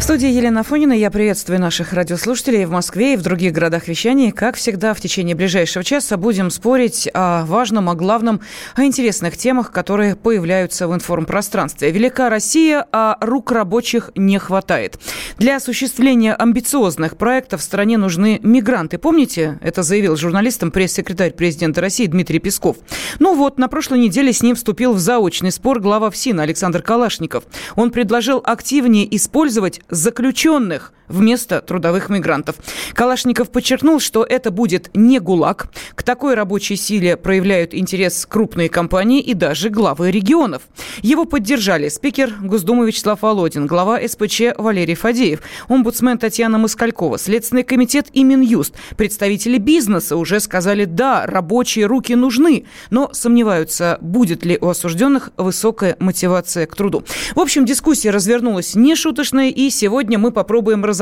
В студии Елена Фонина я приветствую наших радиослушателей в Москве и в других городах вещания. Как всегда, в течение ближайшего часа будем спорить о важном, о главном, о интересных темах, которые появляются в информпространстве. Велика Россия, а рук рабочих не хватает. Для осуществления амбициозных проектов в стране нужны мигранты. Помните, это заявил журналистам пресс-секретарь президента России Дмитрий Песков. Ну вот, на прошлой неделе с ним вступил в заочный спор глава ФСИН Александр Калашников. Он предложил активнее использовать заключенных вместо трудовых мигрантов. Калашников подчеркнул, что это будет не ГУЛАГ. К такой рабочей силе проявляют интерес крупные компании и даже главы регионов. Его поддержали спикер Госдумы Вячеслав Володин, глава СПЧ Валерий Фадеев, омбудсмен Татьяна Москалькова, Следственный комитет и Минюст. Представители бизнеса уже сказали «да, рабочие руки нужны», но сомневаются, будет ли у осужденных высокая мотивация к труду. В общем, дискуссия развернулась нешуточная, и сегодня мы попробуем разобраться,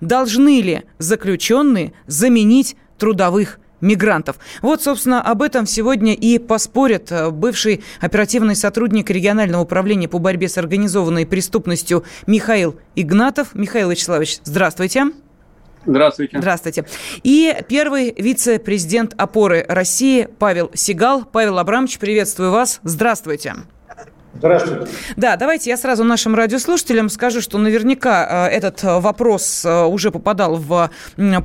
должны ли заключенные заменить трудовых мигрантов. Вот, собственно, об этом сегодня и поспорят э, бывший оперативный сотрудник регионального управления по борьбе с организованной преступностью Михаил Игнатов. Михаил Вячеславович, здравствуйте. Здравствуйте. Здравствуйте. И первый вице-президент опоры России Павел Сигал. Павел Абрамович, приветствую вас. Здравствуйте. Здравствуйте. Да, давайте я сразу нашим радиослушателям скажу, что наверняка э, этот э, вопрос э, уже попадал в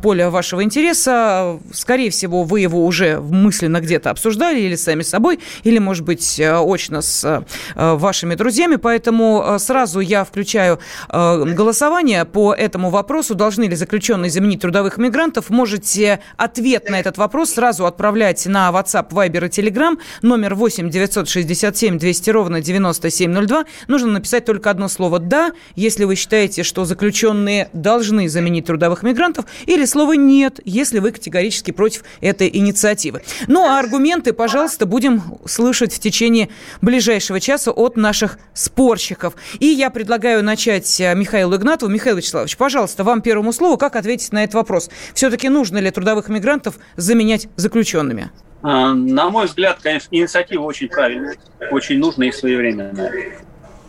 поле вашего интереса. Скорее всего, вы его уже мысленно где-то обсуждали или сами собой, или, может быть, очно с вашими друзьями. Поэтому сразу я включаю голосование по этому вопросу. Должны ли заключенные заменить трудовых мигрантов? Можете ответ на этот вопрос сразу отправлять на WhatsApp, Viber и Telegram. Номер 8 967 200 ровно 90 9702. Нужно написать только одно слово «да», если вы считаете, что заключенные должны заменить трудовых мигрантов, или слово «нет», если вы категорически против этой инициативы. Ну, а аргументы, пожалуйста, будем слышать в течение ближайшего часа от наших спорщиков. И я предлагаю начать э, Михаилу Игнатову. Михаил Вячеславович, пожалуйста, вам первому слову. Как ответить на этот вопрос? Все-таки нужно ли трудовых мигрантов заменять заключенными? А, на мой взгляд, конечно, инициатива очень правильная, очень нужная и своевременная.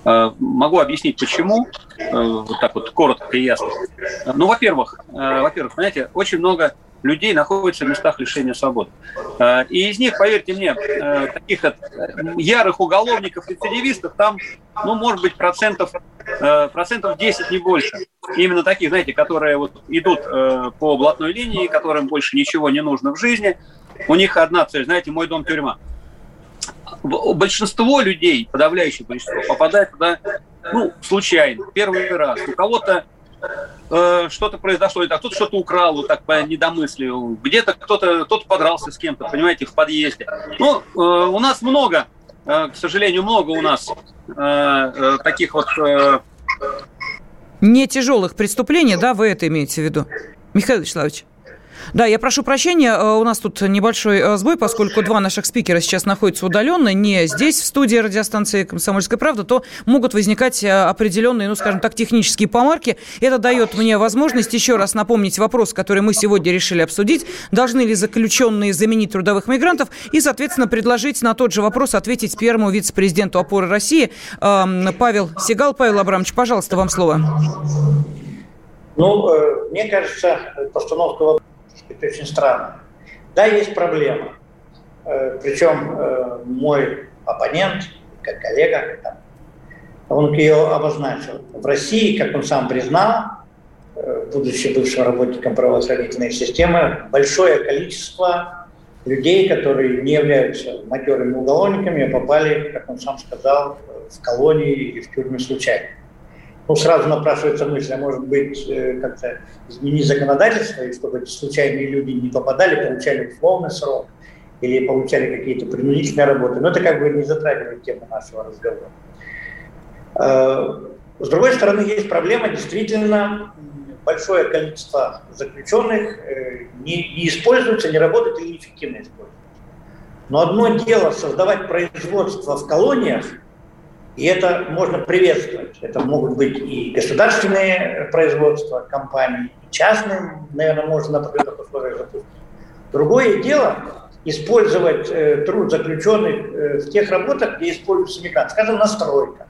А, могу объяснить, почему, а, вот так вот коротко и ясно. Ну, во-первых, во-первых, знаете, очень много людей находятся в местах лишения свободы. И из них, поверьте мне, таких вот ярых уголовников, рецидивистов, там, ну, может быть, процентов, процентов 10, не больше. Именно таких, знаете, которые вот идут по блатной линии, которым больше ничего не нужно в жизни, у них одна цель, знаете, мой дом тюрьма. Большинство людей, подавляющее большинство, попадает туда, ну, случайно, первый раз. У кого-то э, что-то произошло, так, кто-то что-то украл, вот так по недомыслию, где-то кто-то кто подрался с кем-то, понимаете, в подъезде. Ну, э, у нас много, э, к сожалению, много у нас э, э, таких вот... Э... Не тяжелых преступлений, да, вы это имеете в виду? Михаил Вячеславович. Да, я прошу прощения, э, у нас тут небольшой э, сбой, поскольку два наших спикера сейчас находятся удаленно, не здесь, в студии радиостанции «Комсомольская правда», то могут возникать э, определенные, ну, скажем так, технические помарки. Это дает мне возможность еще раз напомнить вопрос, который мы сегодня решили обсудить. Должны ли заключенные заменить трудовых мигрантов? И, соответственно, предложить на тот же вопрос ответить первому вице-президенту опоры России эм, Павел Сигал. Павел Абрамович, пожалуйста, вам слово. Ну, мне кажется, постановка вопроса это очень странно. Да, есть проблема. Э, Причем э, мой оппонент, как коллега, он ее обозначил. В России, как он сам признал, э, будучи бывшим работником правоохранительной системы, большое количество людей, которые не являются матерыми уголовниками, попали, как он сам сказал, в колонии или в тюрьмы случайно ну, сразу напрашивается мысль, а может быть, э, как-то изменить законодательство, и чтобы эти случайные люди не попадали, получали условный срок или получали какие-то принудительные работы. Но это как бы не затрагивает тему нашего разговора. Э, с другой стороны, есть проблема, действительно, большое количество заключенных э, не, используется, не работает или неэффективно используется. Но одно дело создавать производство в колониях, и это можно приветствовать. Это могут быть и государственные производства компаний, и частные, наверное, можно на определенных условиях запустить. Другое дело использовать э, труд заключенных э, в тех работах, где используются мигранты, скажем, на стройках,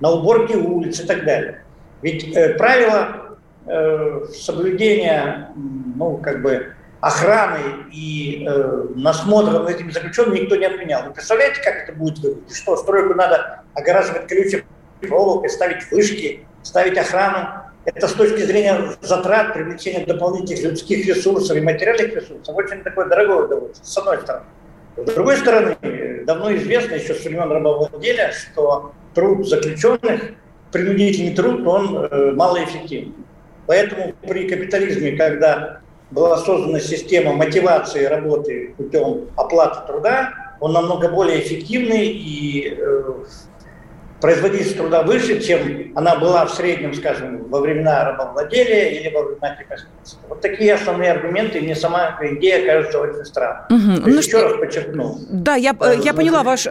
на уборке улиц и так далее. Ведь э, правила э, соблюдения, ну, как бы, охраны и э, над этими заключенными никто не отменял. Вы представляете, как это будет выглядеть? Что, стройку надо огораживать колючей проволокой, ставить вышки, ставить охрану. Это с точки зрения затрат, привлечения дополнительных людских ресурсов и материальных ресурсов очень такое дорогое удовольствие, с одной стороны. С другой стороны, давно известно еще с времен рабовладения, что труд заключенных, принудительный труд, он э, малоэффективен. Поэтому при капитализме, когда была создана система мотивации работы путем оплаты труда, он намного более эффективный и э, производительность труда выше, чем она была в среднем, скажем, во времена рабовладения или во времена крепостничества. Вот такие основные аргументы, мне сама идея кажется очень странной. Угу. Ну, еще что... раз подчеркну. Да, я, э, я поняла ваш... Э,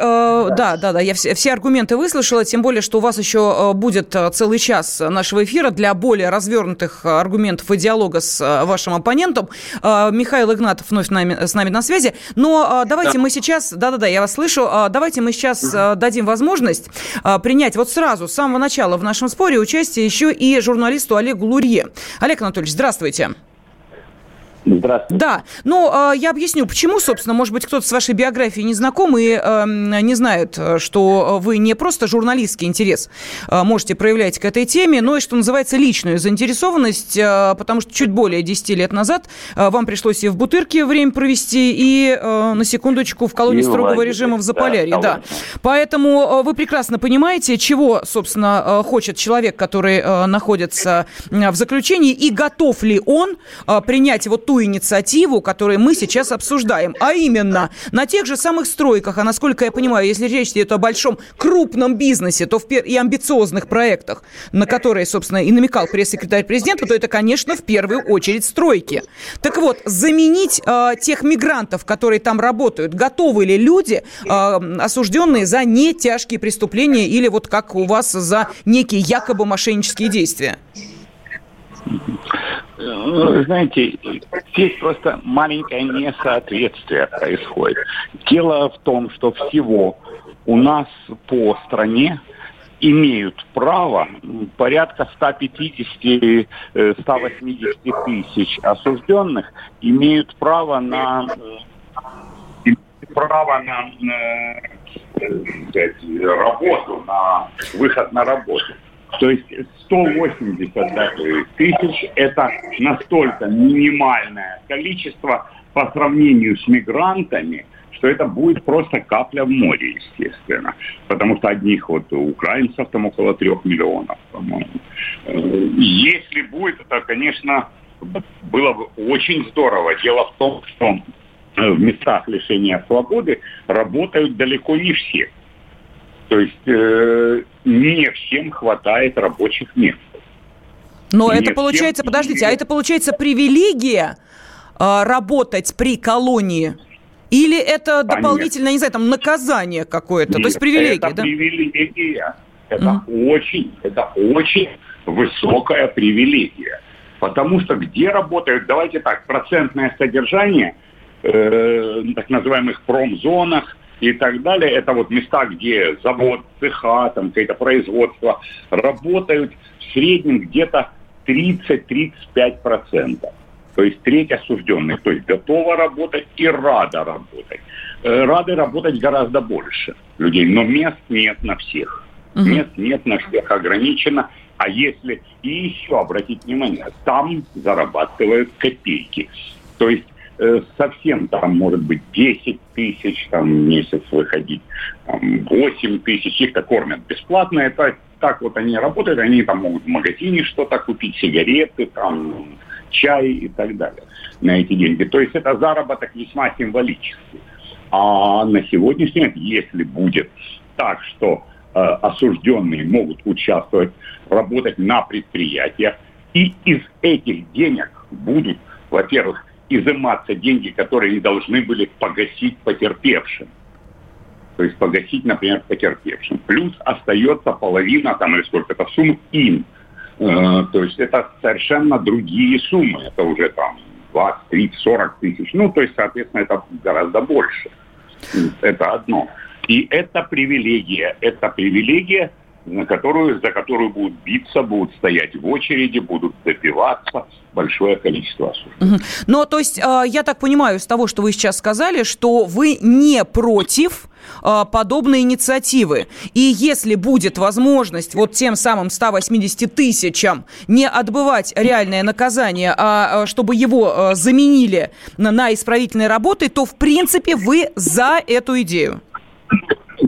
да, да, да, я все, все аргументы выслушала, тем более, что у вас еще э, будет э, целый час нашего эфира для более развернутых аргументов и диалога с вашим оппонентом. Михаил Игнатов вновь нами, с нами на связи. Но давайте да. мы сейчас... Да-да-да, я вас слышу. Давайте мы сейчас э, дадим возможность принять вот сразу, с самого начала в нашем споре участие еще и журналисту Олегу Лурье. Олег Анатольевич, здравствуйте. Здравствуйте. Да, ну, э, я объясню, почему, собственно, может быть, кто-то с вашей биографией не знаком и э, не знает, что вы не просто журналистский интерес э, можете проявлять к этой теме, но и, что называется, личную заинтересованность, э, потому что чуть более 10 лет назад э, вам пришлось и в Бутырке время провести, и, э, на секундочку, в колонии строгого лагере, режима в Заполярье. Да, да. Поэтому э, вы прекрасно понимаете, чего, собственно, э, хочет человек, который э, находится э, в заключении, и готов ли он э, принять вот ту ту инициативу, которую мы сейчас обсуждаем, а именно на тех же самых стройках, а насколько я понимаю, если речь идет о большом крупном бизнесе, то в пер... и амбициозных проектах, на которые, собственно, и намекал пресс-секретарь президента, то это, конечно, в первую очередь стройки. Так вот, заменить э, тех мигрантов, которые там работают, готовы ли люди, э, осужденные за не тяжкие преступления или вот как у вас за некие якобы мошеннические действия? Э, знаете, здесь просто маленькое несоответствие происходит. Дело в том, что всего у нас по стране имеют право порядка 150-180 э, тысяч осужденных имеют право на право на, сказать, работу, на выход на работу. То есть 180 тысяч – это настолько минимальное количество по сравнению с мигрантами, что это будет просто капля в море, естественно. Потому что одних вот украинцев там около трех миллионов, по-моему. Если будет, это, конечно, было бы очень здорово. Дело в том, что в местах лишения свободы работают далеко не все. То есть э, не всем хватает рабочих мест. Но не это получается, всем... подождите, а это получается привилегия э, работать при колонии? Или это дополнительно, нет. не знаю, там наказание какое-то, то есть привилегия, это да? привилегия. Это mm. очень, это очень высокая привилегия. Потому что где работают, давайте так, процентное содержание э, так называемых промзонах, и так далее. Это вот места, где завод, цеха, там какое-то производство работают в среднем где-то 30-35%. То есть треть осужденных, то есть готова работать и рада работать. Э, рады работать гораздо больше людей, но мест нет на всех. Угу. Мест нет на всех, ограничено. А если и еще обратить внимание, там зарабатывают копейки. То есть совсем там может быть 10 тысяч там, в месяц выходить, там, 8 тысяч, их-то кормят бесплатно, это так вот они работают, они там могут в магазине что-то купить, сигареты, там, чай и так далее на эти деньги. То есть это заработок весьма символический. А на сегодняшний момент, если будет так, что э, осужденные могут участвовать, работать на предприятиях, И из этих денег будут, во-первых, изыматься деньги, которые не должны были погасить потерпевшим. То есть погасить, например, потерпевшим. Плюс остается половина, там или сколько-то сумм им. Э, то есть это совершенно другие суммы. Это уже там 20, 30, 40 тысяч. Ну, то есть, соответственно, это гораздо больше. Это одно. И это привилегия. Это привилегия, на которую, за которую будут биться, будут стоять в очереди, будут добиваться большое количество осужденных. Угу. Но, то есть, а, я так понимаю из того, что вы сейчас сказали, что вы не против а, подобной инициативы. И если будет возможность вот тем самым 180 тысячам не отбывать реальное наказание, а, а чтобы его заменили на исправительные работы, то, в принципе, вы за эту идею.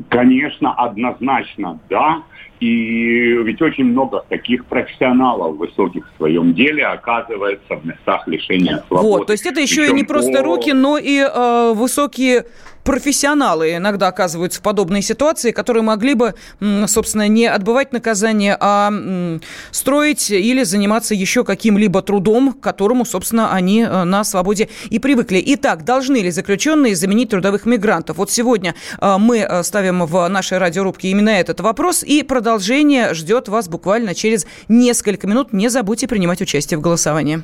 Конечно, однозначно, да. И ведь очень много таких профессионалов высоких в своем деле оказывается в местах лишения свободы. Вот, то есть это еще Причем и не просто руки, но и э, высокие профессионалы иногда оказываются в подобной ситуации, которые могли бы, собственно, не отбывать наказание, а строить или заниматься еще каким-либо трудом, к которому, собственно, они э, на свободе и привыкли. Итак, должны ли заключенные заменить трудовых мигрантов? Вот сегодня э, мы э, ставим в нашей радиорубке именно этот вопрос, и продолжение ждет вас буквально через несколько минут. Не забудьте принимать участие в голосовании.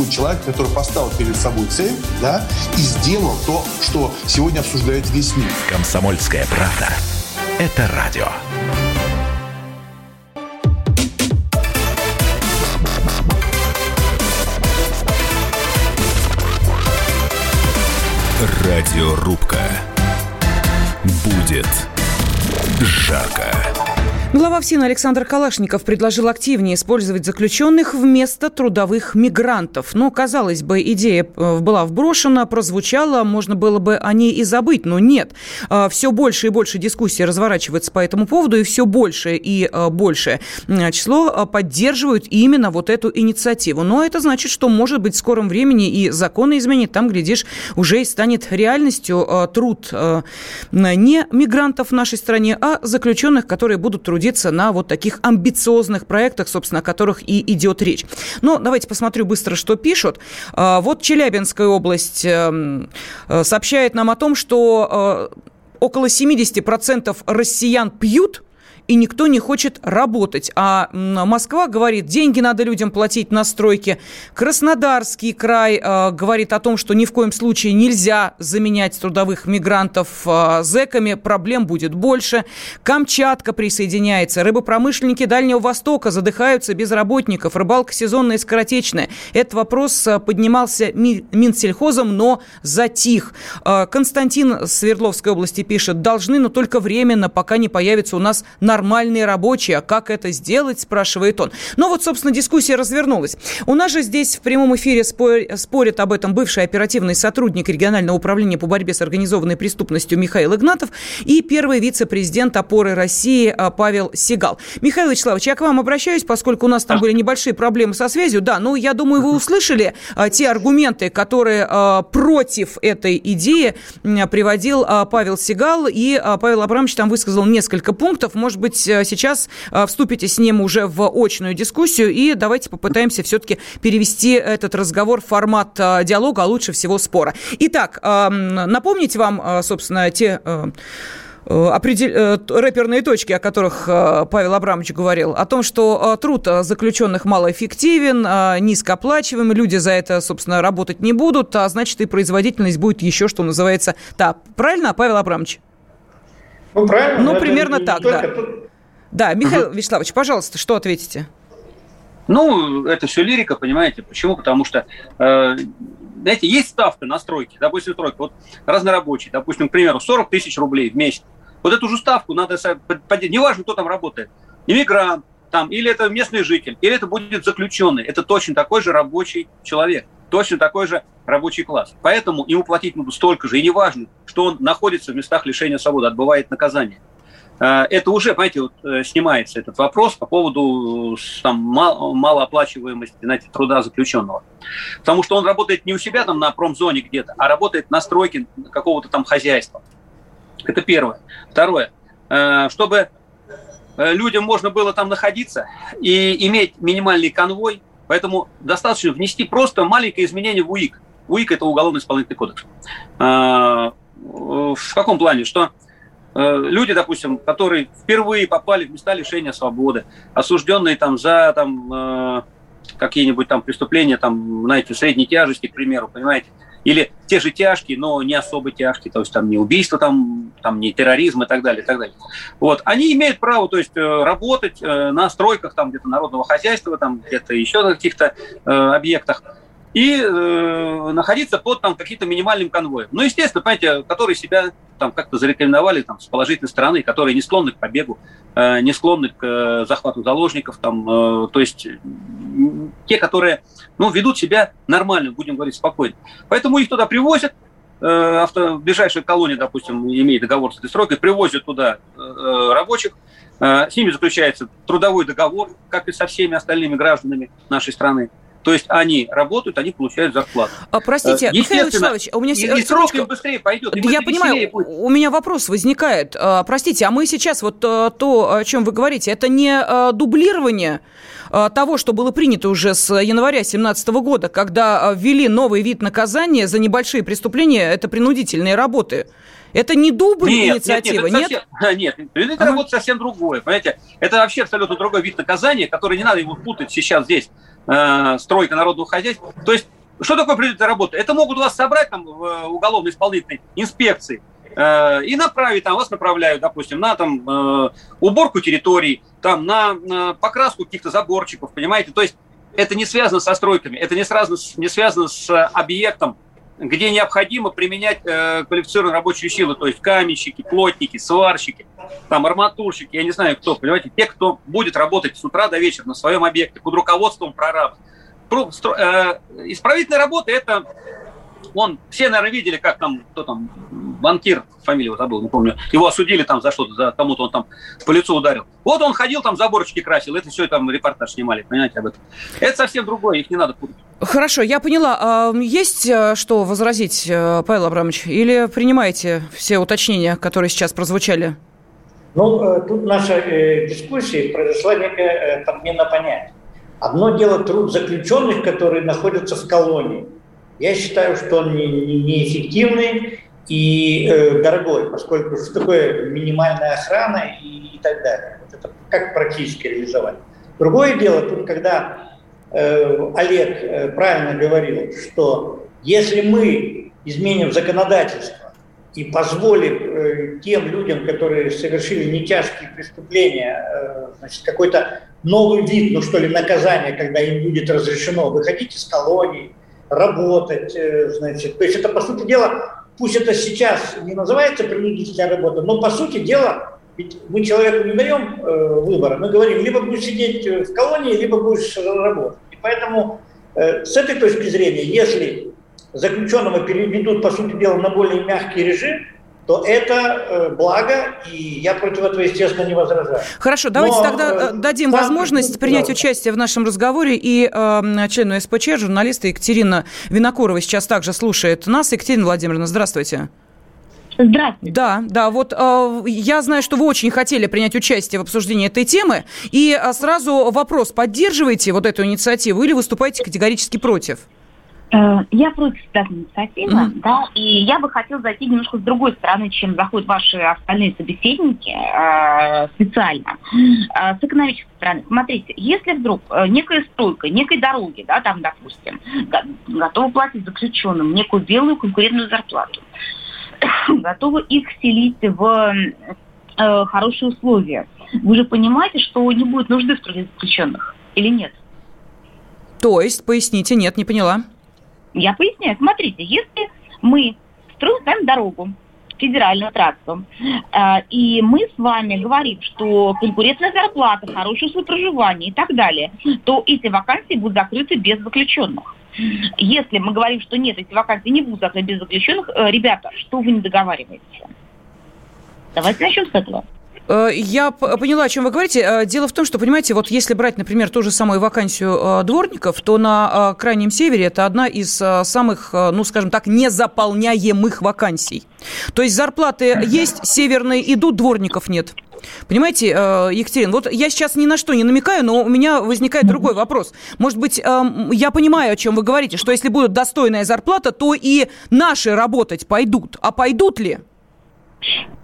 существует человек, который поставил перед собой цель, да, и сделал то, что сегодня обсуждает весь мир. Комсомольская правда. Это радио. Радиорубка. Будет жарко. Глава ФСИН Александр Калашников предложил активнее использовать заключенных вместо трудовых мигрантов. Но, казалось бы, идея э, была вброшена, прозвучала, можно было бы о ней и забыть, но нет. А, все больше и больше дискуссий разворачивается по этому поводу, и все больше и э, больше число э, поддерживают именно вот эту инициативу. Но это значит, что, может быть, в скором времени и законы изменит, там, глядишь, уже и станет реальностью труд не мигрантов в нашей стране, а заключенных, которые будут трудиться трудиться на вот таких амбициозных проектах, собственно, о которых и идет речь. Но давайте посмотрю быстро, что пишут. А, вот Челябинская область эм, э, сообщает нам о том, что э, около 70% россиян пьют – и никто не хочет работать. А Москва говорит, деньги надо людям платить на стройке. Краснодарский край э, говорит о том, что ни в коем случае нельзя заменять трудовых мигрантов э, зэками, проблем будет больше. Камчатка присоединяется. Рыбопромышленники Дальнего Востока задыхаются без работников. Рыбалка сезонная и скоротечная. Этот вопрос э, поднимался Минсельхозом, но затих. Константин Свердловской области пишет, должны, но только временно, пока не появится у нас нормальный нормальные рабочие. А как это сделать, спрашивает он. Но вот, собственно, дискуссия развернулась. У нас же здесь в прямом эфире спорит об этом бывший оперативный сотрудник регионального управления по борьбе с организованной преступностью Михаил Игнатов и первый вице-президент опоры России а, Павел Сигал. Михаил Вячеславович, я к вам обращаюсь, поскольку у нас там были небольшие проблемы со связью. Да, ну, я думаю, вы услышали а, те аргументы, которые а, против этой идеи приводил Павел Сигал, и Павел Абрамович там высказал несколько пунктов. Может быть, э, сейчас э, вступите с ним уже в очную дискуссию, и давайте попытаемся все-таки перевести этот разговор в формат э, диалога, а лучше всего спора. Итак, напомнить вам, собственно, те определ... рэперные точки, о которых Павел Абрамович говорил, о том, что труд заключенных малоэффективен, низкооплачивааемый, люди за это, собственно, работать не будут, а значит и производительность будет еще, что называется, так. Правильно, Павел Абрамович? Ну, правильно. Ну, примерно так, да. Да, Михаил угу. Вячеславович, пожалуйста, что ответите? Ну, это все лирика, понимаете. Почему? Потому что, э, знаете, есть ставка на стройки, допустим, стройка, вот разнорабочий, допустим, к примеру, 40 тысяч рублей в месяц. Вот эту же ставку надо поднять, неважно, кто там работает, иммигрант, там, или это местный житель, или это будет заключенный. Это точно такой же рабочий человек, точно такой же рабочий класс. Поэтому ему платить нужно столько же, и неважно, что он находится в местах лишения свободы, отбывает наказание. Э, это уже, понимаете, вот, э, снимается этот вопрос по поводу там, мал, малооплачиваемости знаете, труда заключенного. Потому что он работает не у себя там на промзоне где-то, а работает на стройке какого-то там хозяйства. Это первое. Второе. Э, чтобы людям можно было там находиться и иметь минимальный конвой, поэтому достаточно внести просто маленькое изменение в УИК. УИК – это уголовно-исполнительный кодекс. В каком плане? Что Э, люди, допустим, которые впервые попали в места лишения свободы, осужденные там за там, э, какие-нибудь там преступления, там, знаете, средней тяжести, к примеру, понимаете, или те же тяжкие, но не особо тяжкие, то есть там не убийство, там, там не терроризм и так далее, и так далее. Вот, они имеют право, то есть э, работать на стройках там где-то народного хозяйства, там где-то еще на каких-то э, объектах, и э, находиться под там каким-то минимальным конвоем. Ну, естественно, понимаете, которые себя там как-то зарекомендовали там, с положительной стороны, которые не склонны к побегу, э, не склонны к э, захвату заложников, там, э, то есть э, те, которые ну, ведут себя нормально, будем говорить, спокойно. Поэтому их туда привозят, э, авто, ближайшая колония, допустим, имеет договор с этой стройкой, привозят туда э, рабочих, э, с ними заключается трудовой договор, как и со всеми остальными гражданами нашей страны. То есть они работают, они получают зарплату. А, простите, э, Михаил Вячеславович, у меня... И, и срок им быстрее пойдет. Я понимаю, будет. у меня вопрос возникает. А, простите, а мы сейчас вот э, то, о чем вы говорите, это не э, дублирование того, что было принято уже с января 2017 года, когда ввели новый вид наказания за небольшие преступления, это принудительные работы. Это не дубль нет, инициативы, нет? Нет, совсем, нет, нет это ага. работа совсем другое, понимаете? Это вообще абсолютно другой вид наказания, который не надо его путать сейчас здесь э, стройка народного хозяйства. То есть, что такое принудительная работа? Это могут вас собрать там в э, уголовно-исполнительной инспекции э, и направить, там вас направляют, допустим, на там э, уборку территорий, там на, на покраску каких-то заборчиков, понимаете? То есть это не связано со стройками, это не, связано, не связано с объектом, где необходимо применять э, квалифицированную рабочую силу, то есть каменщики, плотники, сварщики, там арматурщики, я не знаю кто, понимаете, те, кто будет работать с утра до вечера на своем объекте под руководством прораба. Э, исправительная работа – это он, все, наверное, видели, как там, кто там, банкир, фамилию забыл, не помню, его осудили там за что-то, за кому-то он там по лицу ударил. Вот он ходил там, заборчики красил, это все там репортаж снимали, понимаете, об этом. Это совсем другое, их не надо путать. Хорошо, я поняла. А есть э, что возразить, э, Павел Абрамович, или принимаете все уточнения, которые сейчас прозвучали? Ну, э, тут наша дискуссия произошла некая подмена понятий. Одно дело труд заключенных, которые находятся в колонии – я считаю, что он неэффективный не, не и э, дорогой, поскольку что такое минимальная охрана и, и так далее. Вот это как практически реализовать. Другое дело, тут когда э, Олег э, правильно говорил, что если мы изменим законодательство и позволим э, тем людям, которые совершили нетяжкие преступления, э, значит, какой-то новый вид, ну что ли, наказания, когда им будет разрешено выходить из колонии, работать, э, значит. То есть это, по сути дела, пусть это сейчас не называется принудительная работа, но, по сути дела, ведь мы человеку не даем э, выбора, мы говорим, либо будешь сидеть в колонии, либо будешь работать. И поэтому э, с этой точки зрения, если заключенного переведут, по сути дела, на более мягкий режим, то это э, благо, и я против этого, естественно, не возражаю. Хорошо, давайте Но, тогда э, дадим там, возможность принять да. участие в нашем разговоре и э, члену СПЧ, журналиста Екатерина Винокурова сейчас также слушает нас. Екатерина Владимировна, здравствуйте. Здравствуйте. Да, да, вот э, я знаю, что вы очень хотели принять участие в обсуждении этой темы. И э, сразу вопрос, поддерживаете вот эту инициативу или выступаете категорически против? Э, я против данной инициативы, mm-hmm. да, и я бы хотела зайти немножко с другой стороны, чем заходят ваши остальные собеседники э, специально. Э, с экономической стороны. Смотрите, если вдруг э, некая стройка, некой дороги, да, там, допустим, готова платить заключенным некую белую конкурентную зарплату, готовы их селить в э, хорошие условия, вы же понимаете, что не будет нужды в труде заключенных или нет? То есть, поясните, нет, не поняла. Я поясняю. Смотрите, если мы строим там дорогу, федеральную трассу. Э, и мы с вами говорим, что конкурентная зарплата, хорошее условие проживания и так далее, то эти вакансии будут закрыты без заключенных. Если мы говорим, что нет, эти вакансии не будут закрыты без заключенных, э, ребята, что вы не договариваете? Давайте начнем с этого. Э, я поняла, о чем вы говорите. Э, дело в том, что, понимаете, вот если брать, например, ту же самую вакансию э, дворников, то на Крайнем Севере это одна из самых, ну, скажем так, незаполняемых вакансий. То есть зарплаты есть, северные идут, дворников нет. Понимаете, Екатерина, вот я сейчас ни на что не намекаю, но у меня возникает другой вопрос. Может быть, я понимаю, о чем вы говорите, что если будет достойная зарплата, то и наши работать пойдут. А пойдут ли?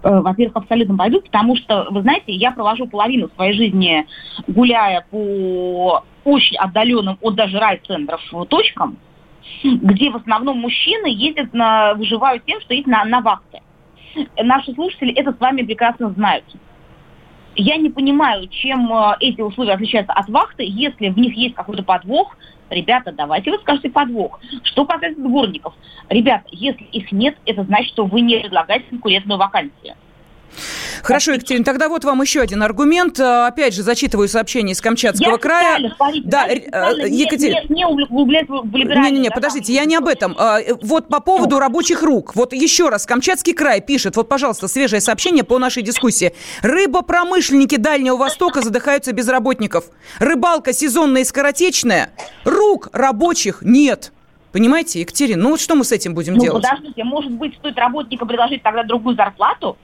Э, во-первых, абсолютно пойдут, потому что, вы знаете, я провожу половину своей жизни, гуляя по очень отдаленным от даже райцентров точкам, где в основном мужчины ездят на, выживают тем, что ездят на, на вахты. Наши слушатели это с вами прекрасно знают. Я не понимаю, чем э, эти условия отличаются от вахты, если в них есть какой-то подвох, Ребята, давайте вы скажете подвох. Что касается дворников. Ребята, если их нет, это значит, что вы не предлагаете конкурентную вакансию. Хорошо, Екатерина, тогда вот вам еще один аргумент. Э, опять же, зачитываю сообщение из Камчатского я края. Смотрите, да, э, Екатерина. Не, не, не Не, не, не, подождите, я не об этом. Э, вот по поводу рабочих рук. Вот еще раз, Камчатский край пишет, вот, пожалуйста, свежее сообщение по нашей дискуссии. Рыбопромышленники Дальнего Востока задыхаются без работников. Рыбалка сезонная и скоротечная. Рук рабочих нет. Понимаете, Екатерина, ну вот что мы с этим будем ну, делать? подождите, может быть, стоит работникам предложить тогда другую зарплату?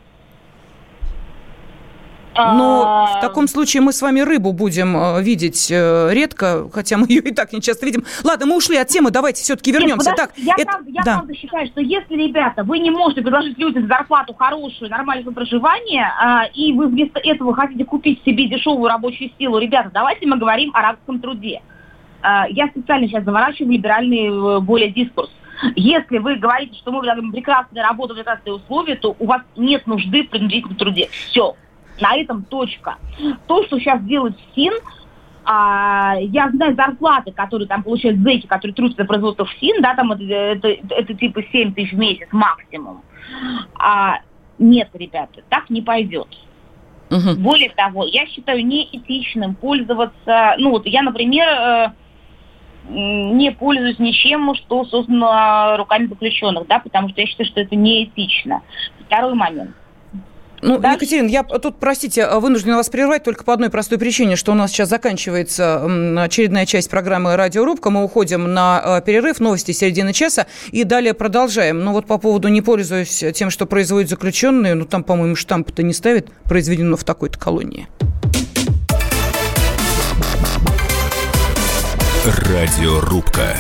Но а... в таком случае мы с вами рыбу будем э, видеть э, редко, хотя мы ее и так не часто видим. Ладно, мы ушли от темы, давайте все-таки вернемся. Нет, так, я, это... правда, я да. правда считаю, что если, ребята, вы не можете предложить людям зарплату хорошую, нормальное проживание, а, и вы вместо этого хотите купить себе дешевую рабочую силу, ребята, давайте мы говорим о рабском труде. А, я специально сейчас заворачиваю либеральный э, более дискурс. Если вы говорите, что мы предлагаем прекрасную работу, прекрасные условия, то у вас нет нужды в принудительном труде. Все. На этом точка. То, что сейчас делает СИН, а, я знаю зарплаты, которые там получают зэки, которые трудятся за производство СИН, да, там это, это, это типа 7 тысяч в месяц максимум. А, нет, ребята, так не пойдет. Угу. Более того, я считаю неэтичным пользоваться, ну вот я, например, э, не пользуюсь ничем, что создано руками заключенных, да, потому что я считаю, что это неэтично. Второй момент. Ну, да? Екатерина, я тут, простите, вынуждена вас прервать только по одной простой причине, что у нас сейчас заканчивается очередная часть программы «Радиорубка». Мы уходим на э, перерыв, новости середины часа, и далее продолжаем. Но ну, вот по поводу «не пользуюсь тем, что производят заключенные», ну, там, по-моему, штамп-то не ставит «произведено в такой-то колонии». Радиорубка.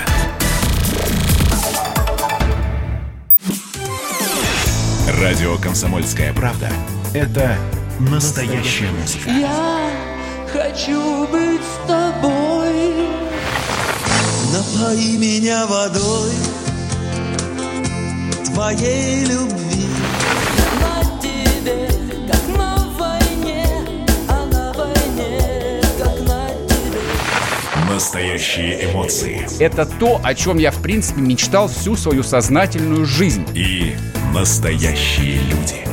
Радио «Комсомольская правда» — это настоящая музыка. Я хочу быть с тобой. Напои меня водой твоей любви. На тебе, как на войне, а на войне, как на тебе. Настоящие эмоции. Это то, о чем я, в принципе, мечтал всю свою сознательную жизнь. И настоящие люди.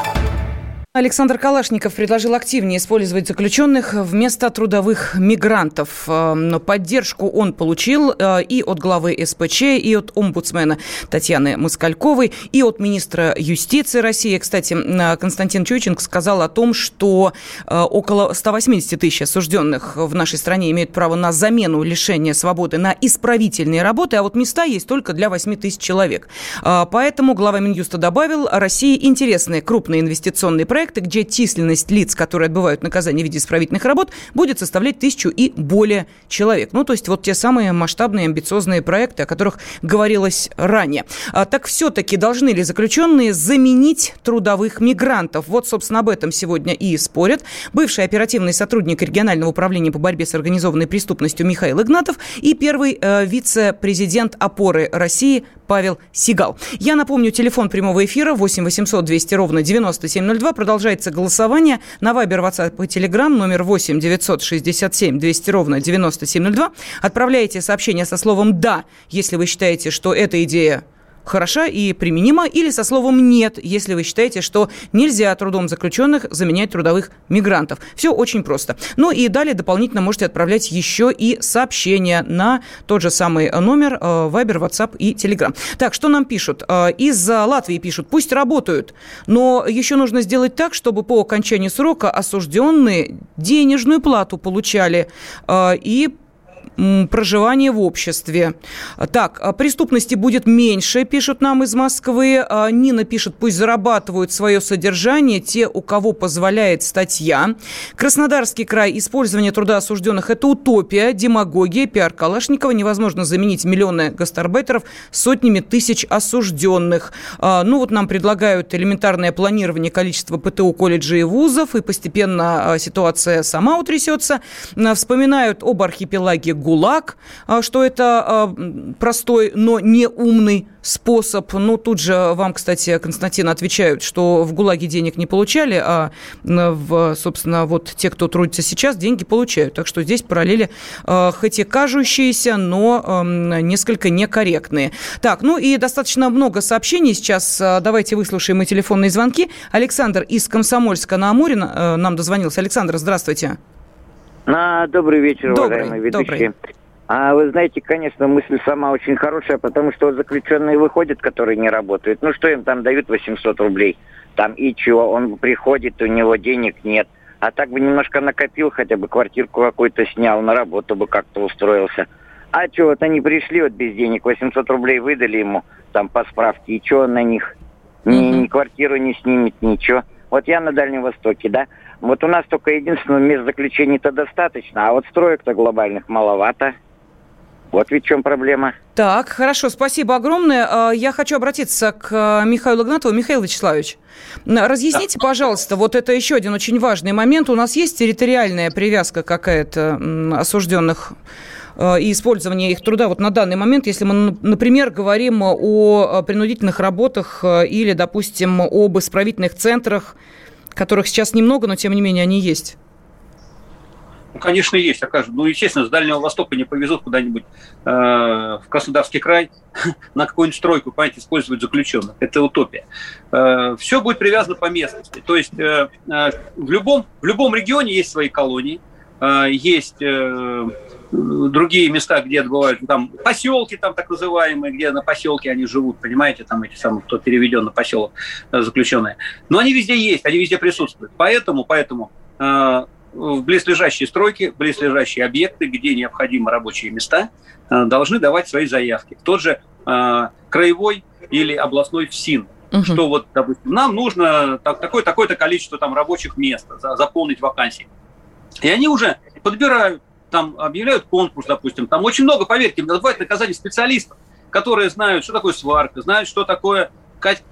Александр Калашников предложил активнее использовать заключенных вместо трудовых мигрантов. Но поддержку он получил э, и от главы СПЧ, и от омбудсмена Татьяны Москальковой, и от министра юстиции России. Кстати, э, Константин Чученко сказал о том, что э, около 180 тысяч осужденных в нашей стране имеют право на замену лишения свободы на исправительные работы, а вот места есть только для 8 тысяч человек. Поэтому глава Минюста добавил, России интересны крупные инвестиционные проекты, проекты, где численность лиц, которые отбывают наказание в виде исправительных работ, будет составлять тысячу и более человек. Ну, то есть вот те самые масштабные, амбициозные проекты, о которых говорилось ранее. А, так все-таки должны ли заключенные заменить трудовых мигрантов? Вот, собственно, об этом сегодня и спорят. Бывший оперативный сотрудник регионального управления по борьбе с организованной преступностью Михаил Игнатов и первый э, вице-президент опоры России Павел Сигал. Я напомню, телефон прямого эфира 8 800 200 ровно 9702. Продолжается голосование на Вайбер, WhatsApp и Telegram номер 8 967 200 ровно 9702. Отправляйте сообщение со словом «да», если вы считаете, что эта идея хороша и применима, или со словом «нет», если вы считаете, что нельзя трудом заключенных заменять трудовых мигрантов. Все очень просто. Ну и далее дополнительно можете отправлять еще и сообщения на тот же самый номер э, Viber, WhatsApp и Telegram. Так, что нам пишут? Э, из Латвии пишут, пусть работают, но еще нужно сделать так, чтобы по окончании срока осужденные денежную плату получали э, и проживание в обществе. Так, а преступности будет меньше, пишут нам из Москвы. А, Нина пишет, пусть зарабатывают свое содержание те, у кого позволяет статья. Краснодарский край, использование труда осужденных – это утопия, демагогия, пиар Калашникова. Невозможно заменить миллионы гастарбайтеров сотнями тысяч осужденных. А, ну вот нам предлагают элементарное планирование количества ПТУ, колледжей и вузов, и постепенно ситуация сама утрясется. Вспоминают об архипелаге ГУЛАГ, а, что это а, простой, но не умный способ. Ну, тут же вам, кстати, Константин, отвечают, что в ГУЛАГе денег не получали, а, в, собственно, вот те, кто трудится сейчас, деньги получают. Так что здесь параллели а, хоть и кажущиеся, но несколько некорректные. Так, ну и достаточно много сообщений сейчас. Давайте выслушаем и телефонные звонки. Александр из Комсомольска на Амуре нам дозвонился. Александр, здравствуйте. На добрый вечер, Добрый, уважаемые ведущие. добрый. А вы знаете, конечно, мысль сама очень хорошая, потому что вот заключенные выходят, которые не работают. Ну что им там дают 800 рублей? Там и чего? Он приходит, у него денег нет. А так бы немножко накопил, хотя бы квартирку какую-то снял, на работу бы как-то устроился. А что, вот они пришли вот без денег, 800 рублей выдали ему там по справке, и что он на них? Ни, ни квартиру не снимет, ничего. Вот я на Дальнем Востоке, да? Вот у нас только единственное мест заключений-то достаточно, а вот строек-то глобальных маловато. Вот ведь в чем проблема. Так, хорошо, спасибо огромное. А, Я хочу обратиться к а, Михаилу Игнатову. Михаил Вячеславович, разъясните, пожалуйста, вот это еще один очень важный момент. У нас есть территориальная привязка какая-то осужденных а, и использование их труда вот на данный момент, если мы, например, говорим о принудительных работах или, допустим, об исправительных центрах, которых сейчас немного, но тем не менее они есть. Ну, конечно, есть, окажется. Ну, естественно, с Дальнего Востока не повезут куда-нибудь э, в Краснодарский край на какую-нибудь стройку, понимаете, использовать заключенных. Это утопия. все будет привязано по местности. То есть э, э, в, любом, в любом регионе есть свои колонии, э, есть э, другие места, где отбывают, ну, там поселки там так называемые, где на поселке они живут, понимаете, там эти самые, кто переведен на поселок э, заключенные. Но они везде есть, они везде присутствуют. Поэтому, поэтому э, в близлежащие стройки, близлежащие объекты, где необходимы рабочие места, э, должны давать свои заявки. Тот же э, краевой или областной ФСИН, что вот, допустим, нам нужно так- такое, такое-то количество там рабочих мест, за- заполнить вакансии. И они уже подбирают, там объявляют конкурс, допустим, там очень много, поверьте, бывает наказание специалистов, которые знают, что такое сварка, знают, что такое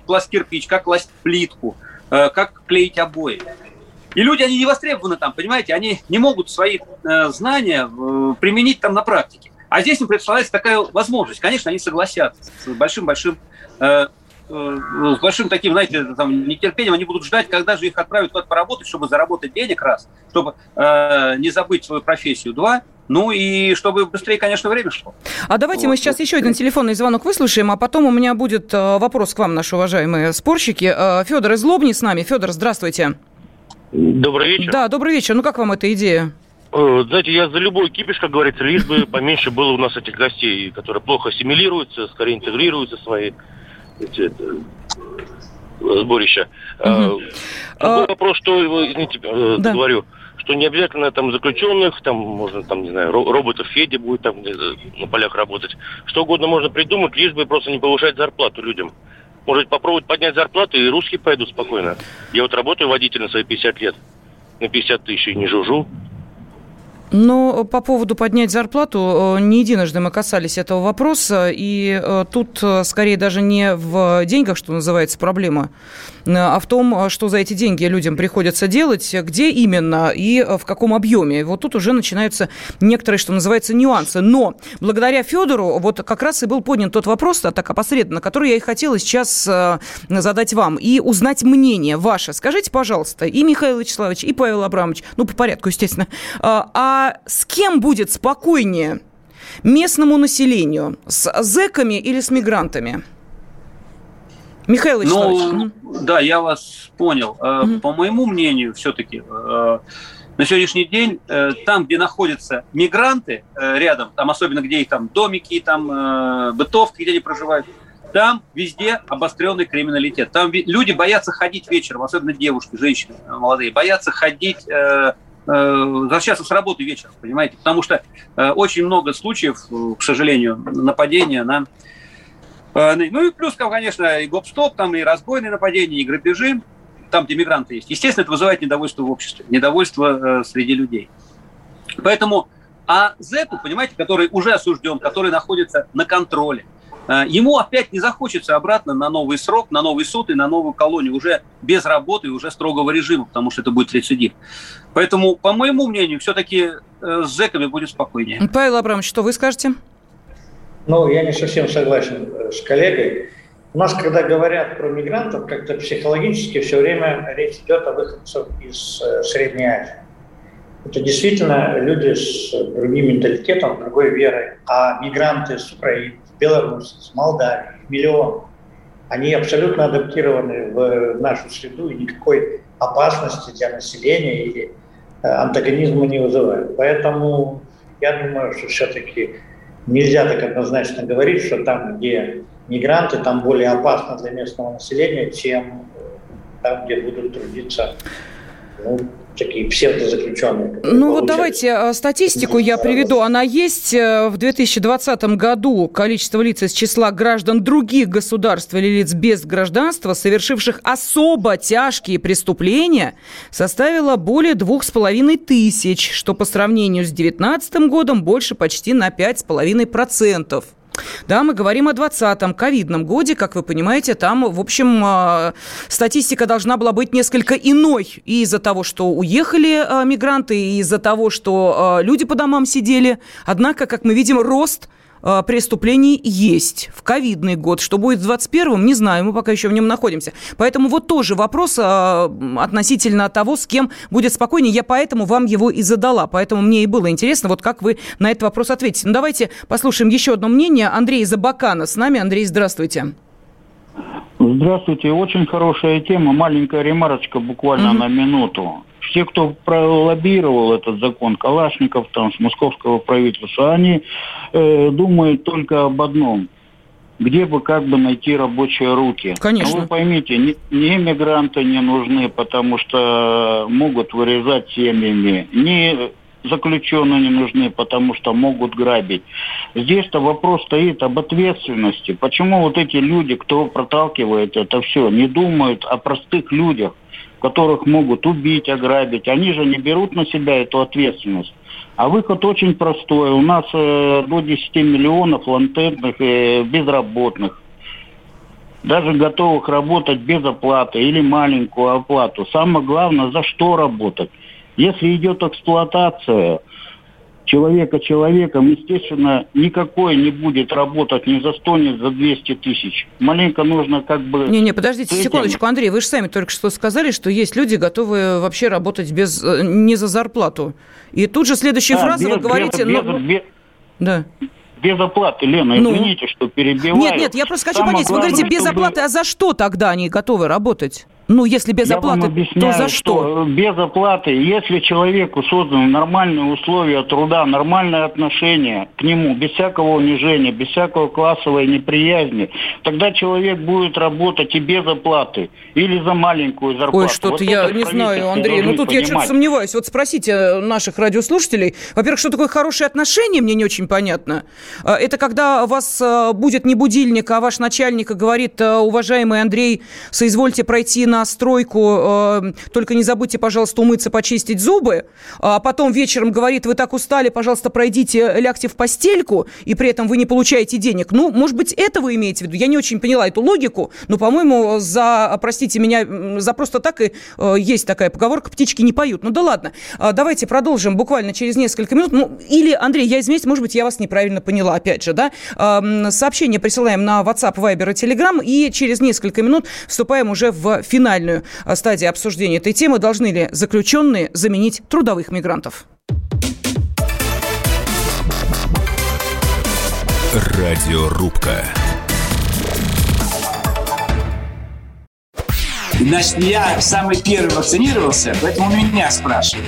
класть кирпич, как класть плитку, э, как клеить обои. И люди, они не востребованы там, понимаете, они не могут свои э, знания э, применить там на практике. А здесь им представляется такая возможность. Конечно, они согласятся с большим-большим э, с большим таким, знаете, там, нетерпением они будут ждать, когда же их отправят куда-то поработать, чтобы заработать денег, раз, чтобы э, не забыть свою профессию, два, ну и чтобы быстрее, конечно, время шло. А давайте мы сейчас еще один телефонный звонок выслушаем, а потом у меня будет э, вопрос к вам, наши уважаемые спорщики. Э, Федор из Лобни с нами. Федор, здравствуйте. Добрый вечер. Да, добрый вечер. Ну как вам эта идея? Знаете, я за любой кипиш, как говорится, лишь бы поменьше было у нас этих гостей, которые плохо ассимилируются, скорее интегрируются в свои эти, э, сборища. Э, Другой вопрос, что, извините, э, Да. говорю, что не обязательно там заключенных, там можно, там, не знаю, ро- роботов Феди будет там на полях работать. Что угодно можно придумать, лишь бы просто не повышать зарплату людям. Может попробовать поднять зарплату, и русские пойдут спокойно. Я вот работаю водителем свои 50 лет. На 50 тысяч и не жужу. Но по поводу поднять зарплату, э, не единожды мы касались этого вопроса, и э, тут э, скорее даже не в деньгах, что называется, проблема, а в том, что за эти деньги людям приходится делать, где именно и в каком объеме. Вот тут уже начинаются некоторые, что называется, нюансы. Но благодаря Федору вот как раз и был поднят тот вопрос, а так опосредованно, который я и хотела сейчас задать вам, и узнать мнение ваше. Скажите, пожалуйста, и Михаил Вячеславович, и Павел Абрамович, ну, по порядку, естественно, а а с кем будет спокойнее местному населению? С зэками или с мигрантами? Михаил Вячеславович. Ну, да, я вас понял. Угу. По моему мнению, все-таки э, на сегодняшний день э, там, где находятся мигранты рядом, там особенно где их там домики, там бытовки, где они проживают, там везде обостренный криминалитет. Там люди боятся ходить вечером, особенно девушки, женщины молодые, боятся ходить возвращаться с работы вечером, понимаете? Потому что э, очень много случаев, э, к сожалению, нападения на... Ну и плюс, конечно, и гоп-стоп, там и разбойные нападения, и грабежи, там, где мигранты есть. Естественно, это вызывает недовольство в обществе, недовольство среди людей. Поэтому, а зэку, понимаете, который уже осужден, который находится на контроле, Э, ему опять не захочется обратно на новый срок, на новый суд и на новую колонию, уже без работы и уже строгого режима, потому что это будет рецидив. Поэтому, по моему мнению, все-таки э, с зэками будет спокойнее. Павел Абрамович, что вы скажете? Ну, я не совсем согласен э, с коллегой. У нас, когда говорят про мигрантов, как-то психологически все время речь идет о выходцах из Средней Азии. Это действительно люди с другим менталитетом, другой верой. А мигранты с Украины, Беларуси, с Молдавии, миллион. Они абсолютно адаптированы в нашу среду и никакой опасности для населения или э, антагонизма не вызывают. Поэтому я думаю, что все-таки нельзя так однозначно говорить, что там, где мигранты, там более опасно для местного населения, чем там, где будут трудиться ну, такие псевдозаключенные. Ну вот давайте э, статистику я приведу. Она есть. Э, в 2020 году количество лиц из числа граждан других государств или лиц без гражданства, совершивших особо тяжкие преступления, составило более двух с половиной тысяч, что по сравнению с 2019 годом больше почти на пять с половиной процентов. Да, мы говорим о 20-м ковидном годе, как вы понимаете, там, в общем, а, статистика должна была быть несколько иной. И из-за того, что уехали а, мигранты, и из-за того, что а, люди по домам сидели. Однако, как мы видим, рост преступлений есть в ковидный год. Что будет в 21-м, не знаю, мы пока еще в нем находимся. Поэтому вот тоже вопрос э, относительно того, с кем будет спокойнее. Я поэтому вам его и задала. Поэтому мне и было интересно, вот как вы на этот вопрос ответите. Ну, давайте послушаем еще одно мнение. Андрей Забакана с нами. Андрей, здравствуйте. Здравствуйте. Очень хорошая тема. Маленькая ремарочка буквально угу. на минуту все, кто пролоббировал этот закон, Калашников там, с московского правительства, они э, думают только об одном где бы как бы найти рабочие руки. Конечно. Но вы поймите, не, не мигранты не нужны, потому что могут вырезать семьями, не заключенные не нужны, потому что могут грабить. Здесь-то вопрос стоит об ответственности. Почему вот эти люди, кто проталкивает это все, не думают о простых людях? Которых могут убить, ограбить, они же не берут на себя эту ответственность. А выход очень простой. У нас э, до 10 миллионов лантентных э, безработных, даже готовых работать без оплаты или маленькую оплату. Самое главное, за что работать. Если идет эксплуатация, человека человеком, естественно, никакой не будет работать ни за 100, ни за 200 тысяч. Маленько нужно как бы... Не-не, подождите этим... секундочку, Андрей, вы же сами только что сказали, что есть люди, готовые вообще работать без, э, не за зарплату. И тут же следующая да, фраза, без, вы говорите... Без, ну... без, да. Без оплаты, Лена, ну. извините, что перебиваю. Нет, нет, я просто хочу Самое понять, главное, вы говорите без оплаты, а за что тогда они готовы работать? Ну, если без Я оплаты, объясняю, то за что? Без оплаты, если человеку созданы нормальные условия труда, нормальное отношение к нему, без всякого унижения, без всякого классовой неприязни, тогда человек будет работать и без оплаты, или за маленькую зарплату. Ой, что-то Вот я не знаю, Андрей. Ну, тут я что-то понимать. сомневаюсь. Вот спросите наших радиослушателей. Во-первых, что такое хорошие отношения, мне не очень понятно. А, Это когда у вас будет не будильник, а ваш начальник говорит, уважаемый Андрей, соизвольте пройти на стройку, а, только не забудьте, пожалуйста, умыться, почистить зубы, а потом вечером говорит, вы так устали, пожалуйста, пройдите, лягте в постельку, и при этом вы не получаете денег. Ну, может быть, это вы имеете в виду? Я не очень поняла эту логику, но, по-моему, за, простите меня, за просто так и э, есть такая поговорка, птички не поют. Ну да ладно. А, Давайте продолжим буквально через несколько минут. Ну, или, Андрей, я извиняюсь, может быть, я вас неправильно поняла, опять же, да? А, м, Сообщение присылаем на WhatsApp, Viber и Telegram, и через несколько минут вступаем уже в финальную а, стадию обсуждения этой темы. Должны ли заключенные заменить трудовых мигрантов? Радиорубка. Значит, я самый первый вакцинировался, поэтому меня спрашивают.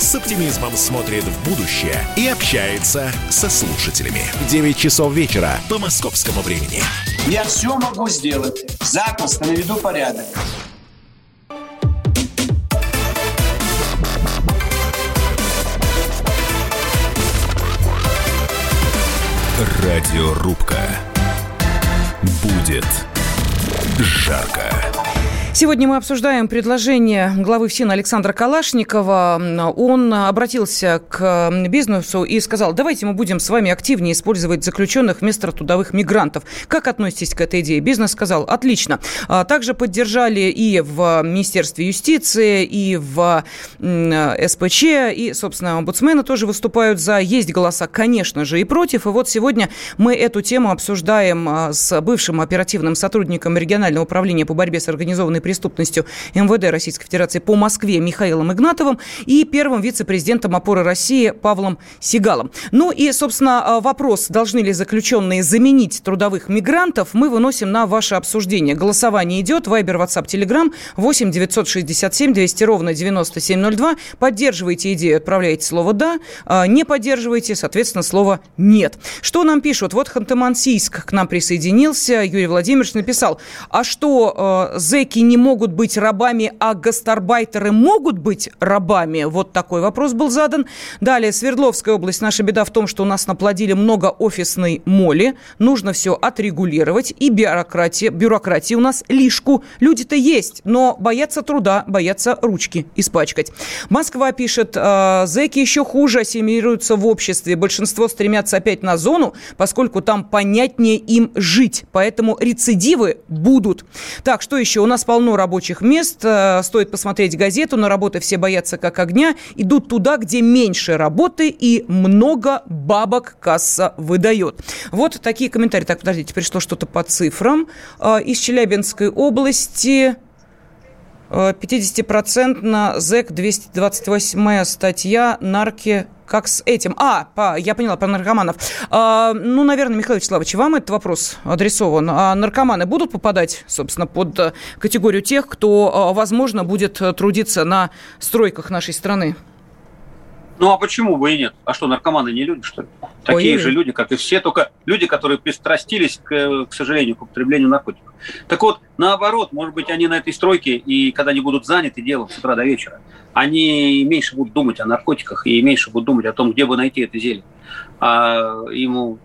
с оптимизмом смотрит в будущее и общается со слушателями. 9 часов вечера по московскому времени. Я все могу сделать. Запросто наведу порядок. Радиорубка. Будет жарко. Сегодня мы обсуждаем предложение главы ФСИН Александра Калашникова. Он обратился к бизнесу и сказал, давайте мы будем с вами активнее использовать заключенных вместо трудовых мигрантов. Как относитесь к этой идее? Бизнес сказал, отлично. А Также поддержали и в Министерстве юстиции, и в СПЧ, и, собственно, омбудсмены тоже выступают за. Есть голоса, конечно же, и против. И вот сегодня мы эту тему обсуждаем а, с бывшим оперативным сотрудником регионального управления по борьбе с организованной преступностью МВД Российской Федерации по Москве Михаилом Игнатовым и первым вице-президентом опоры России Павлом Сигалом. Ну и, собственно, а, вопрос, должны ли заключенные заменить трудовых мигрантов, мы выносим на ваше обсуждение. Голосование идет. Вайбер, WhatsApp, Telegram 8 967 200 ровно 9702. Поддерживаете идею, отправляете слово «да». А, Не поддерживаете, соответственно, слово «нет». Что нам пишут? Вот Ханты-Мансийск к нам присоединился. Юрий Владимирович написал, а что, э, зэки не могут быть рабами, а гастарбайтеры могут быть рабами? Вот такой вопрос был задан. Далее, Свердловская область. Наша беда в том, что у нас наплодили много офисной моли. Нужно все отрегулировать. И бюрократия, бюрократия у нас лишку. Люди-то есть, но боятся труда, боятся ручки испачкать. Москва пишет, э, зэки еще хуже ассимилируются в обществе. Большинство стремятся опять на зону, поскольку там понятнее им жить. Поэтому рецидивы будут. Так, что еще? У нас полно рабочих мест. Э, Стоит посмотреть газету. На работы все боятся как огня. Идут туда, где меньше работы и много бабок касса выдает. Вот такие комментарии. Так, подождите, пришло что-то по цифрам. Э, Из Челябинской области... 50% ЗЭК, 228 статья, нарки как с этим? А, по, я поняла, про наркоманов. А, ну, наверное, Михаил Вячеславович, вам этот вопрос адресован. А наркоманы будут попадать, собственно, под э, категорию тех, кто, э, возможно, будет э, трудиться на стройках нашей страны? Ну а почему бы и нет? А что, наркоманы не люди, что ли? Такие Ой-ой. же люди, как и все, только люди, которые пристрастились, к, к сожалению, к употреблению наркотиков. Так вот, наоборот, может быть, они на этой стройке, и когда они будут заняты делом с утра до вечера, они меньше будут думать о наркотиках и меньше будут думать о том, где бы найти это зелье. А ему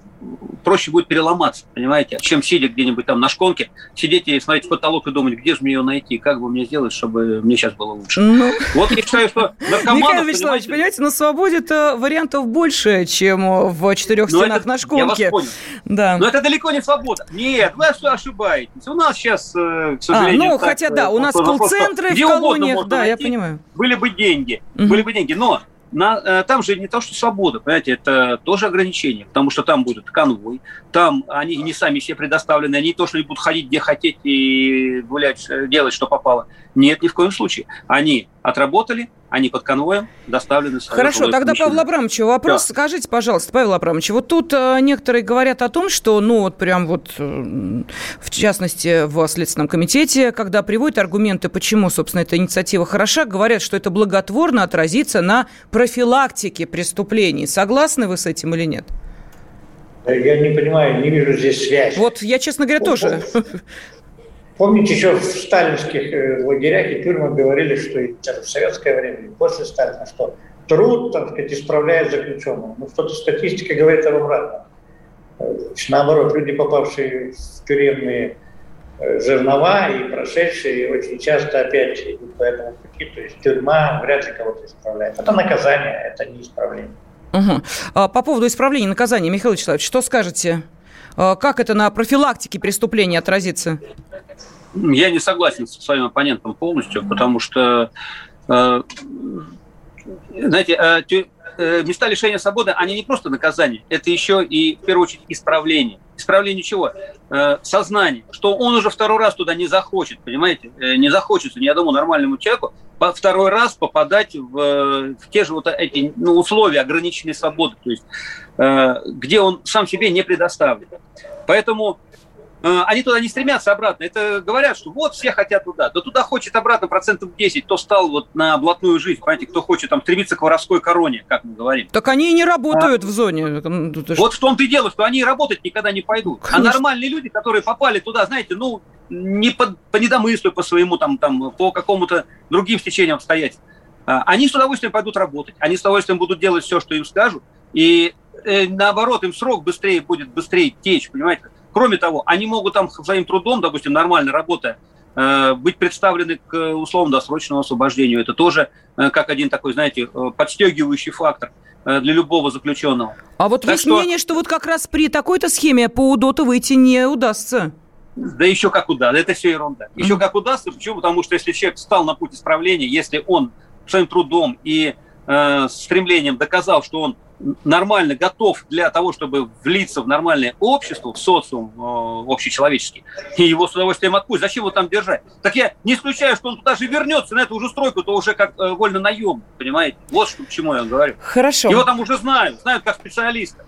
проще будет переломаться, понимаете, чем сидя где-нибудь там на шконке, сидеть и смотреть в потолок и думать, где же мне ее найти, как бы мне сделать, чтобы мне сейчас было лучше. Ну, Вот я считаю, что наркоманов, Михаил Вячеславович, понимаете, на свободе-то вариантов больше, чем в четырех стенах это- на Я вас шконке. понял. Да. Но это далеко не свобода. Нет, вы ошибаетесь. У нас сейчас, э, к сожалению... ну, так, хотя э, да, у нас колл-центры в колониях, да, я найти, понимаю. Были бы деньги, были бы деньги. Но на, э, там же не то, что свобода, понимаете, это тоже ограничение, потому что там будет конвой, там они не сами себе предоставлены, они то, что будут ходить где хотеть и гулять, э, делать, что попало. Нет, ни в коем случае. Они отработали, они под конвоем доставлены. Хорошо, тогда. Павел Абрамовичу вопрос. Да. Скажите, пожалуйста, Павел Абрамович, вот тут э, некоторые говорят о том, что, ну, вот прям вот, э, в частности, в Следственном комитете, когда приводят аргументы, почему, собственно, эта инициатива хороша, говорят, что это благотворно отразится на профилактике преступлений. Согласны вы с этим или нет? Я не понимаю, не вижу здесь связь. Вот я, честно говоря, тоже. Помните, еще в сталинских э, лагерях и тюрьмах говорили, что и в советское время, и после Сталина, что труд, так сказать, исправляет заключенного. Ну, что-то статистика говорит об обратном. Э, Наоборот, люди, попавшие в тюремные э, жернова и прошедшие, очень часто опять идут по этому пути. То есть тюрьма вряд ли кого-то исправляет. Это наказание, это не исправление. Мгм. А, По поводу исправления наказания, Михаил Вячеславович, что скажете? А, Как это на профилактике преступлений отразится? Я не согласен со своим оппонентом полностью, потому что, э, знаете, э, места лишения свободы, они не просто наказание, это еще и, в первую очередь, исправление. Исправление чего? Э, сознание, что он уже второй раз туда не захочет, понимаете? Э, не захочется ни одному нормальному человеку по- второй раз попадать в, в те же вот эти ну, условия ограниченной свободы, то есть где он сам себе не предоставлен. Поэтому они туда не стремятся обратно. Это говорят, что вот все хотят туда. Да туда хочет обратно процентов 10, кто стал вот на блатную жизнь. Понимаете, кто хочет там стремиться к воровской короне, как мы говорим. Так они и не работают в зоне. Вот в том-то и дело, что они работать никогда не пойдут. А Конечно. нормальные люди, которые попали туда, знаете, ну, не по, по недомыслию, по своему там, там, по какому-то другим стечениям обстоятельств, а, они с удовольствием пойдут работать, они с удовольствием будут делать все, что им скажут, и э, наоборот, им срок быстрее будет быстрее течь, понимаете? Кроме того, они могут там своим трудом, допустим, нормально работая, э, быть представлены к э, условно-досрочному освобождению. Это тоже э, как один такой, знаете, подстегивающий фактор для любого заключенного. А вот Так есть что- мнение, что вот как раз при такой-то схеме по УДОТу выйти не удастся. Да еще как удастся, это все ерунда. Еще как удастся, почему? Потому что если человек встал на путь исправления, если он своим трудом и э, стремлением доказал, что он нормально готов для того, чтобы влиться в нормальное общество, в социум э, общечеловеческий, и его с удовольствием отпустят, зачем его там держать? Так я не исключаю, что он туда же вернется, на эту уже стройку, то уже как э, вольно наем, понимаете? Вот что, к чему я говорю. Хорошо. Его там уже знают, знают как специалиста.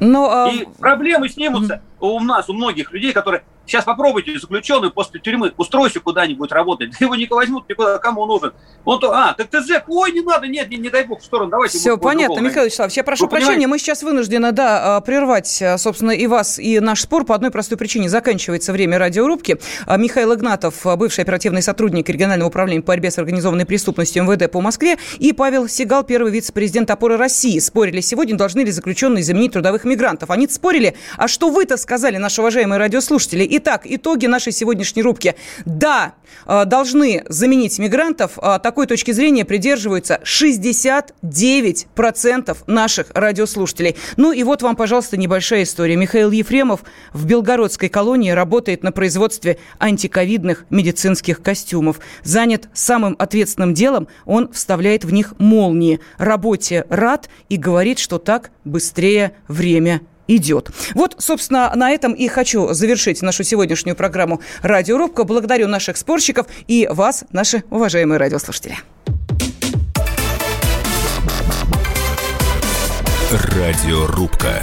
Но, а, И проблемы снимутся у нас, у многих людей, которые сейчас попробуйте заключенный после тюрьмы, устройся куда-нибудь работать, да его не возьмут никуда, кому он нужен. Он то, а, так ты зэк, ой, не надо, нет, не, не дай бог в сторону, давайте. Все понятно, найдем». Михаил Вячеславович, я прошу Вы прощения, понимаете? мы сейчас вынуждены, да, а, прервать, а, собственно, и вас, и наш спор по одной простой причине. Заканчивается время радиорубки. А, Михаил Игнатов, а, бывший оперативный сотрудник регионального управления по борьбе с организованной преступностью МВД по Москве, и Павел Сигал, первый вице-президент опоры России, спорили сегодня, должны ли заключенные заменить трудовых мигрантов. Они спорили, а что вы-то сказали, наши уважаемые радиослушатели? Итак, итоги нашей сегодняшней рубки. Да, а, должны заменить мигрантов. А, Такой точки зрения придерживаются 69% наших радиослушателей. Ну и вот вам, пожалуйста, небольшая история. Михаил Ефремов в Белгородской колонии работает на производстве антиковидных медицинских костюмов. Занят самым ответственным делом, он вставляет в них молнии. Работе рад и говорит, что так быстрее время идет. Вот, собственно, на этом и хочу завершить нашу сегодняшнюю программу «Радиорубка». Благодарю наших спорщиков и вас, наши уважаемые радиослушатели. Радиорубка.